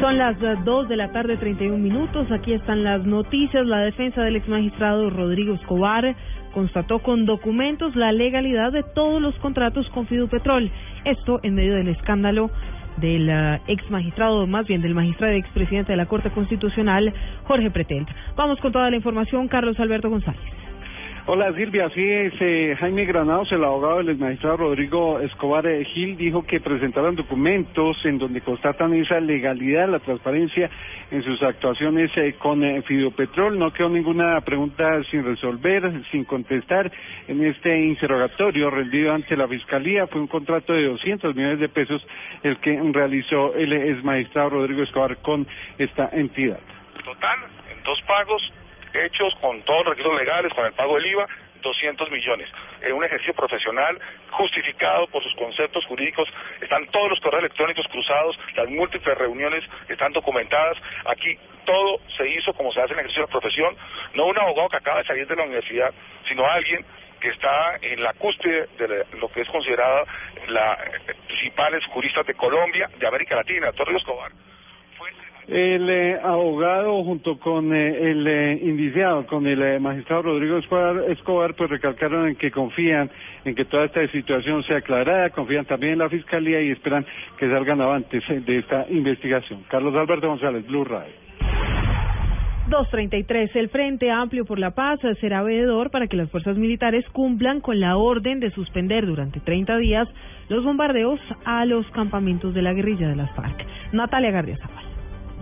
Son las 2 de la tarde, 31 minutos. Aquí están las noticias. La defensa del ex magistrado Rodrigo Escobar constató con documentos la legalidad de todos los contratos con Fidupetrol. Esto en medio del escándalo del uh, ex magistrado, más bien del magistrado expresidente de la Corte Constitucional, Jorge Pretel. Vamos con toda la información, Carlos Alberto González. Hola Silvia, así es. Eh, Jaime Granados, el abogado del magistrado Rodrigo Escobar eh, Gil, dijo que presentaron documentos en donde constatan esa legalidad, la transparencia en sus actuaciones eh, con eh, Fidopetrol. No quedó ninguna pregunta sin resolver, sin contestar en este interrogatorio rendido ante la Fiscalía. Fue un contrato de 200 millones de pesos el que realizó el ex magistrado Rodrigo Escobar con esta entidad. Total, en dos pagos hechos con todos los requisitos legales, con el pago del IVA, 200 millones. En un ejercicio profesional justificado por sus conceptos jurídicos, están todos los correos electrónicos cruzados, las múltiples reuniones están documentadas. Aquí todo se hizo como se hace en el ejercicio de la profesión, no un abogado que acaba de salir de la universidad, sino alguien que está en la cúspide de lo que es considerada la eh, principales juristas de Colombia, de América Latina, Torres Escobar. El eh, abogado junto con eh, el eh, indiciado, con el magistrado Rodrigo Escobar, pues recalcaron en que confían en que toda esta situación sea aclarada, confían también en la Fiscalía y esperan que salgan avantes de esta investigación. Carlos Alberto González, Blue Radio. 233. El Frente Amplio por la Paz será veedor para que las fuerzas militares cumplan con la orden de suspender durante 30 días los bombardeos a los campamentos de la guerrilla de las FARC. Natalia Gardia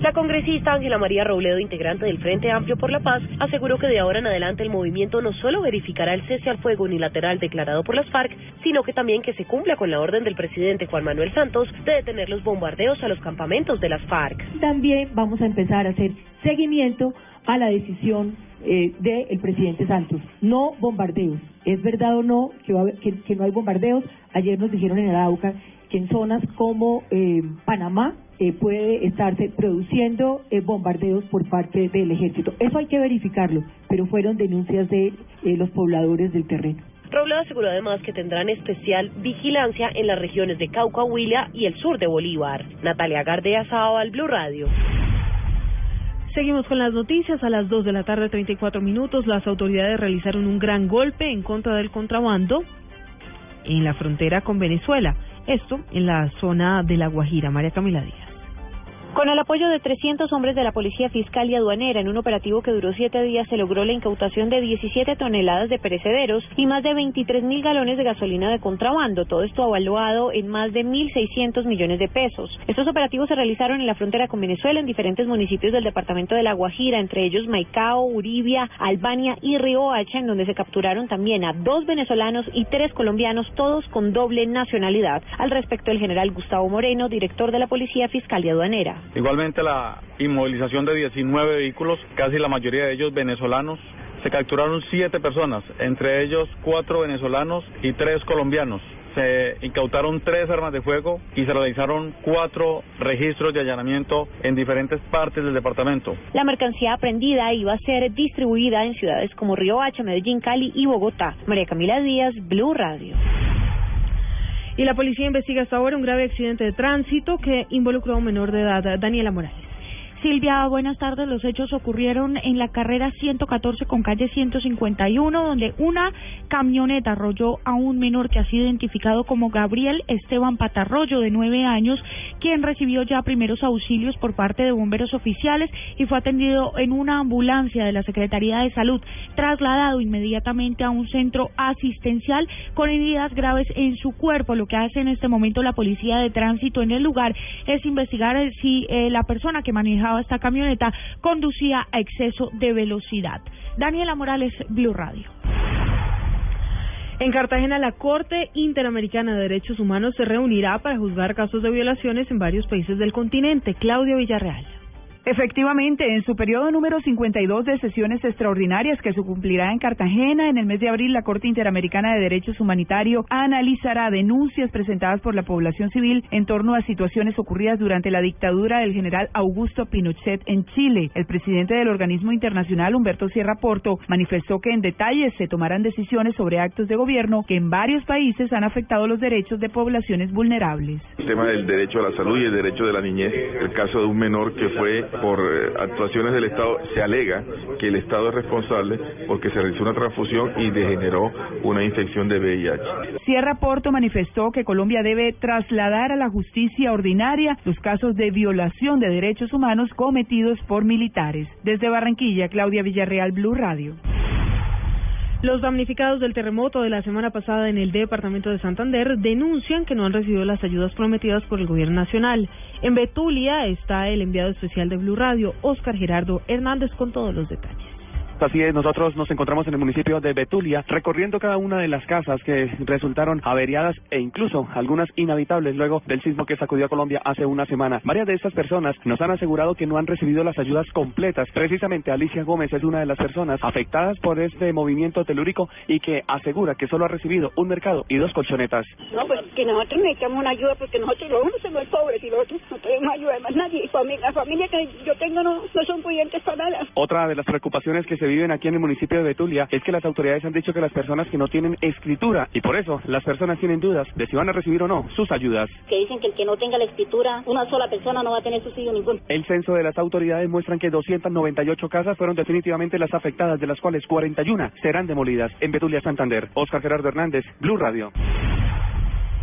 la congresista Ángela María Robledo, integrante del Frente Amplio por la Paz, aseguró que de ahora en adelante el movimiento no solo verificará el cese al fuego unilateral declarado por las FARC, sino que también que se cumpla con la orden del presidente Juan Manuel Santos de detener los bombardeos a los campamentos de las FARC. También vamos a empezar a hacer seguimiento a la decisión eh, del presidente Santos. No bombardeos. ¿Es verdad o no que, que, no hay bombardeos? Ayer nos dijeron en Arauca que en zonas como eh, Panamá eh, puede estarse produciendo eh, bombardeos por parte del ejército. Eso hay que verificarlo, pero fueron denuncias de eh, los pobladores del terreno. Robledo aseguró además que tendrán especial vigilancia en las regiones de Cauca, Huila y el sur de Bolívar. Natalia Gardea, al Blue Radio. Seguimos con las noticias. A las 2 de la tarde, 34 minutos, las autoridades realizaron un gran golpe en contra del contrabando en la frontera con Venezuela. Esto en la zona de La Guajira. María Camila Díaz. Con el apoyo de 300 hombres de la Policía Fiscal y Aduanera, en un operativo que duró siete días, se logró la incautación de 17 toneladas de perecederos y más de 23 mil galones de gasolina de contrabando. Todo esto evaluado en más de 1.600 millones de pesos. Estos operativos se realizaron en la frontera con Venezuela, en diferentes municipios del departamento de La Guajira, entre ellos Maicao, Uribia, Albania y Riohacha, en donde se capturaron también a dos venezolanos y tres colombianos, todos con doble nacionalidad. Al respecto, el general Gustavo Moreno, director de la Policía Fiscal y Aduanera. Igualmente la inmovilización de 19 vehículos, casi la mayoría de ellos venezolanos. Se capturaron siete personas, entre ellos cuatro venezolanos y tres colombianos. Se incautaron tres armas de fuego y se realizaron cuatro registros de allanamiento en diferentes partes del departamento. La mercancía aprendida iba a ser distribuida en ciudades como Río Hacha, Medellín, Cali y Bogotá. María Camila Díaz, Blue Radio. Y la policía investiga hasta ahora un grave accidente de tránsito que involucró a un menor de edad, Daniela Morales. Silvia, buenas tardes. Los hechos ocurrieron en la carrera 114 con calle 151, donde una camioneta arrolló a un menor que ha sido identificado como Gabriel Esteban Patarroyo, de nueve años, quien recibió ya primeros auxilios por parte de bomberos oficiales y fue atendido en una ambulancia de la Secretaría de Salud, trasladado inmediatamente a un centro asistencial con heridas graves en su cuerpo. Lo que hace en este momento la policía de tránsito en el lugar es investigar si eh, la persona que maneja esta camioneta conducía a exceso de velocidad. Daniela Morales, Blue Radio. En Cartagena, la Corte Interamericana de Derechos Humanos se reunirá para juzgar casos de violaciones en varios países del continente. Claudia Villarreal. Efectivamente, en su periodo número 52 de sesiones extraordinarias que se cumplirá en Cartagena en el mes de abril, la Corte Interamericana de Derechos Humanitarios analizará denuncias presentadas por la población civil en torno a situaciones ocurridas durante la dictadura del general Augusto Pinochet en Chile. El presidente del organismo internacional, Humberto Sierra Porto, manifestó que en detalle se tomarán decisiones sobre actos de gobierno que en varios países han afectado los derechos de poblaciones vulnerables. El tema del derecho a la salud y el derecho de la niñez, el caso de un menor que fue por eh, actuaciones del Estado, se alega que el Estado es responsable porque se realizó una transfusión y degeneró una infección de VIH. Sierra Porto manifestó que Colombia debe trasladar a la justicia ordinaria los casos de violación de derechos humanos cometidos por militares. Desde Barranquilla, Claudia Villarreal, Blue Radio. Los damnificados del terremoto de la semana pasada en el departamento de Santander denuncian que no han recibido las ayudas prometidas por el gobierno nacional. En Betulia está el enviado especial de Blue Radio, Oscar Gerardo Hernández, con todos los detalles. Así es, nosotros nos encontramos en el municipio de Betulia, recorriendo cada una de las casas que resultaron averiadas e incluso algunas inhabitables luego del sismo que sacudió a Colombia hace una semana. Varias de estas personas nos han asegurado que no han recibido las ayudas completas. Precisamente Alicia Gómez es una de las personas afectadas por este movimiento telúrico y que asegura que solo ha recibido un mercado y dos colchonetas. No, pues que nosotros necesitamos una ayuda porque nosotros los unos somos pobres y los otros no tenemos ayuda más nadie. La familia que yo tengo no, no son pudientes para nada. Otra de las preocupaciones que se viven aquí en el municipio de Betulia es que las autoridades han dicho que las personas que no tienen escritura y por eso las personas tienen dudas de si van a recibir o no sus ayudas. Que dicen que el que no tenga la escritura, una sola persona no va a tener subsidio ninguno. El censo de las autoridades muestran que 298 casas fueron definitivamente las afectadas, de las cuales 41 serán demolidas en Betulia, Santander. Oscar Gerardo Hernández, Blue Radio.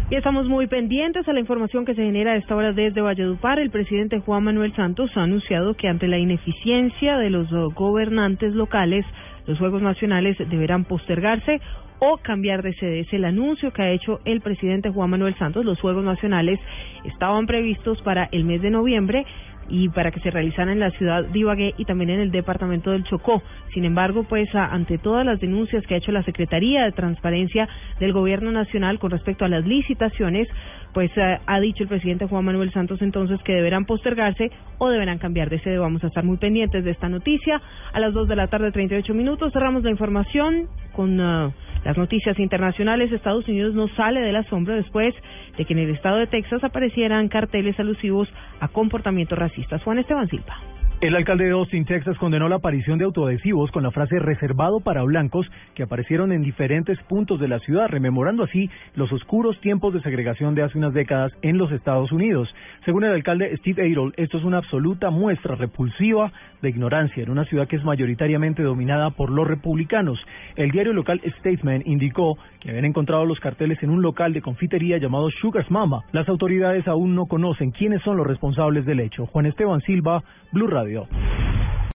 Y estamos muy pendientes a la información que se genera a esta hora desde Valledupar. El presidente Juan Manuel Santos ha anunciado que ante la ineficiencia de los gobernantes locales, los Juegos Nacionales deberán postergarse o cambiar de sede. Es el anuncio que ha hecho el presidente Juan Manuel Santos. Los Juegos Nacionales estaban previstos para el mes de noviembre y para que se realizaran en la ciudad de Ibagué y también en el departamento del Chocó. Sin embargo, pues ante todas las denuncias que ha hecho la Secretaría de Transparencia del Gobierno Nacional con respecto a las licitaciones, pues ha dicho el presidente Juan Manuel Santos entonces que deberán postergarse o deberán cambiar de sede. Vamos a estar muy pendientes de esta noticia. A las 2 de la tarde, 38 minutos, cerramos la información con uh, las noticias internacionales. Estados Unidos no sale del asombro después de que en el estado de Texas aparecieran carteles alusivos a comportamientos racistas. Juan Esteban Silva. El alcalde de Austin, Texas, condenó la aparición de autoadhesivos con la frase reservado para blancos que aparecieron en diferentes puntos de la ciudad, rememorando así los oscuros tiempos de segregación de hace unas décadas en los Estados Unidos. Según el alcalde Steve Adol, esto es una absoluta muestra repulsiva de ignorancia en una ciudad que es mayoritariamente dominada por los republicanos. El diario local Statesman indicó que habían encontrado los carteles en un local de confitería llamado Sugar's Mama. Las autoridades aún no conocen quiénes son los responsables del hecho. Juan Esteban Silva, Blue Radio. 有用。